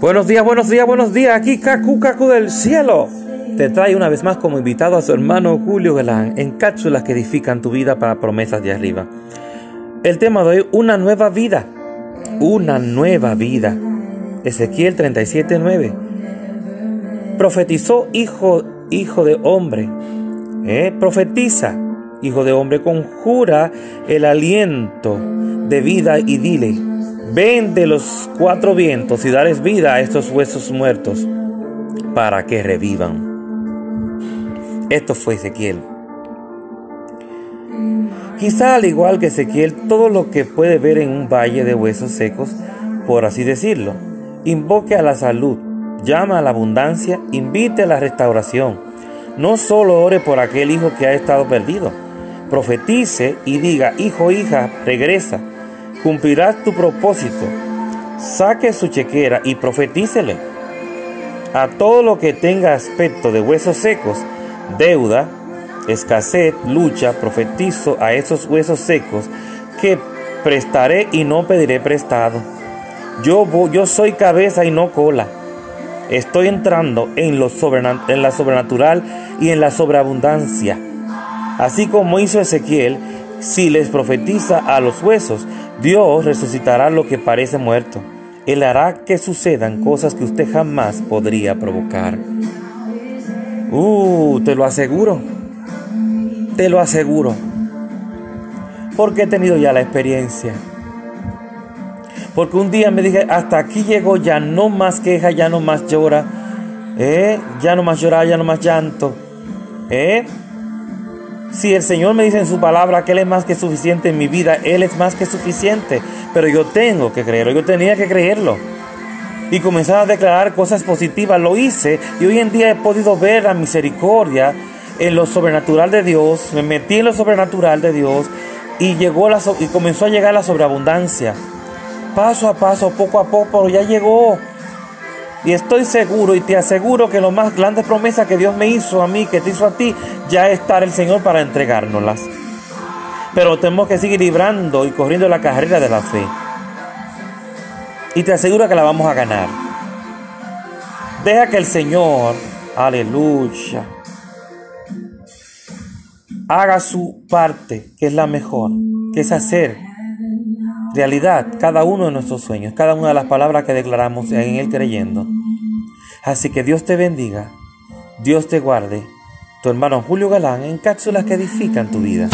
Buenos días, buenos días, buenos días. Aquí Kaku Kaku del cielo. Te trae una vez más como invitado a su hermano Julio Galán en cápsulas que edifican tu vida para promesas de arriba. El tema de hoy, una nueva vida. Una nueva vida. Ezequiel 37:9. Profetizó hijo, hijo de hombre. ¿Eh? Profetiza, hijo de hombre, conjura el aliento de vida y dile Ven de los cuatro vientos y darles vida a estos huesos muertos para que revivan. Esto fue Ezequiel. Quizá al igual que Ezequiel, todo lo que puede ver en un valle de huesos secos, por así decirlo, invoque a la salud, llama a la abundancia, invite a la restauración. No solo ore por aquel hijo que ha estado perdido, profetice y diga, hijo, hija, regresa cumplirás tu propósito. Saque su chequera y profetícele. A todo lo que tenga aspecto de huesos secos, deuda, escasez, lucha, profetizo a esos huesos secos que prestaré y no pediré prestado. Yo, soy cabeza y no cola. Estoy entrando en, lo en la sobrenatural y en la sobreabundancia. Así como hizo Ezequiel, si les profetiza a los huesos, Dios resucitará lo que parece muerto. Él hará que sucedan cosas que usted jamás podría provocar. Uh, te lo aseguro. Te lo aseguro. Porque he tenido ya la experiencia. Porque un día me dije, hasta aquí llegó, ya no más queja, ya no más llora. ¿Eh? Ya no más llorar, ya no más llanto. ¿Eh? Si el Señor me dice en su palabra que Él es más que suficiente en mi vida, Él es más que suficiente. Pero yo tengo que creerlo, yo tenía que creerlo. Y comenzar a declarar cosas positivas, lo hice. Y hoy en día he podido ver la misericordia en lo sobrenatural de Dios. Me metí en lo sobrenatural de Dios y, llegó la, y comenzó a llegar la sobreabundancia. Paso a paso, poco a poco, pero ya llegó. Y estoy seguro y te aseguro que lo más grande promesa que Dios me hizo a mí, que te hizo a ti, ya está el Señor para entregárnoslas. Pero tenemos que seguir librando y corriendo la carrera de la fe. Y te aseguro que la vamos a ganar. Deja que el Señor, aleluya, haga su parte, que es la mejor, que es hacer realidad cada uno de nuestros sueños, cada una de las palabras que declaramos en Él creyendo. Así que Dios te bendiga, Dios te guarde. Tu hermano Julio Galán en cápsulas que edifican tu vida.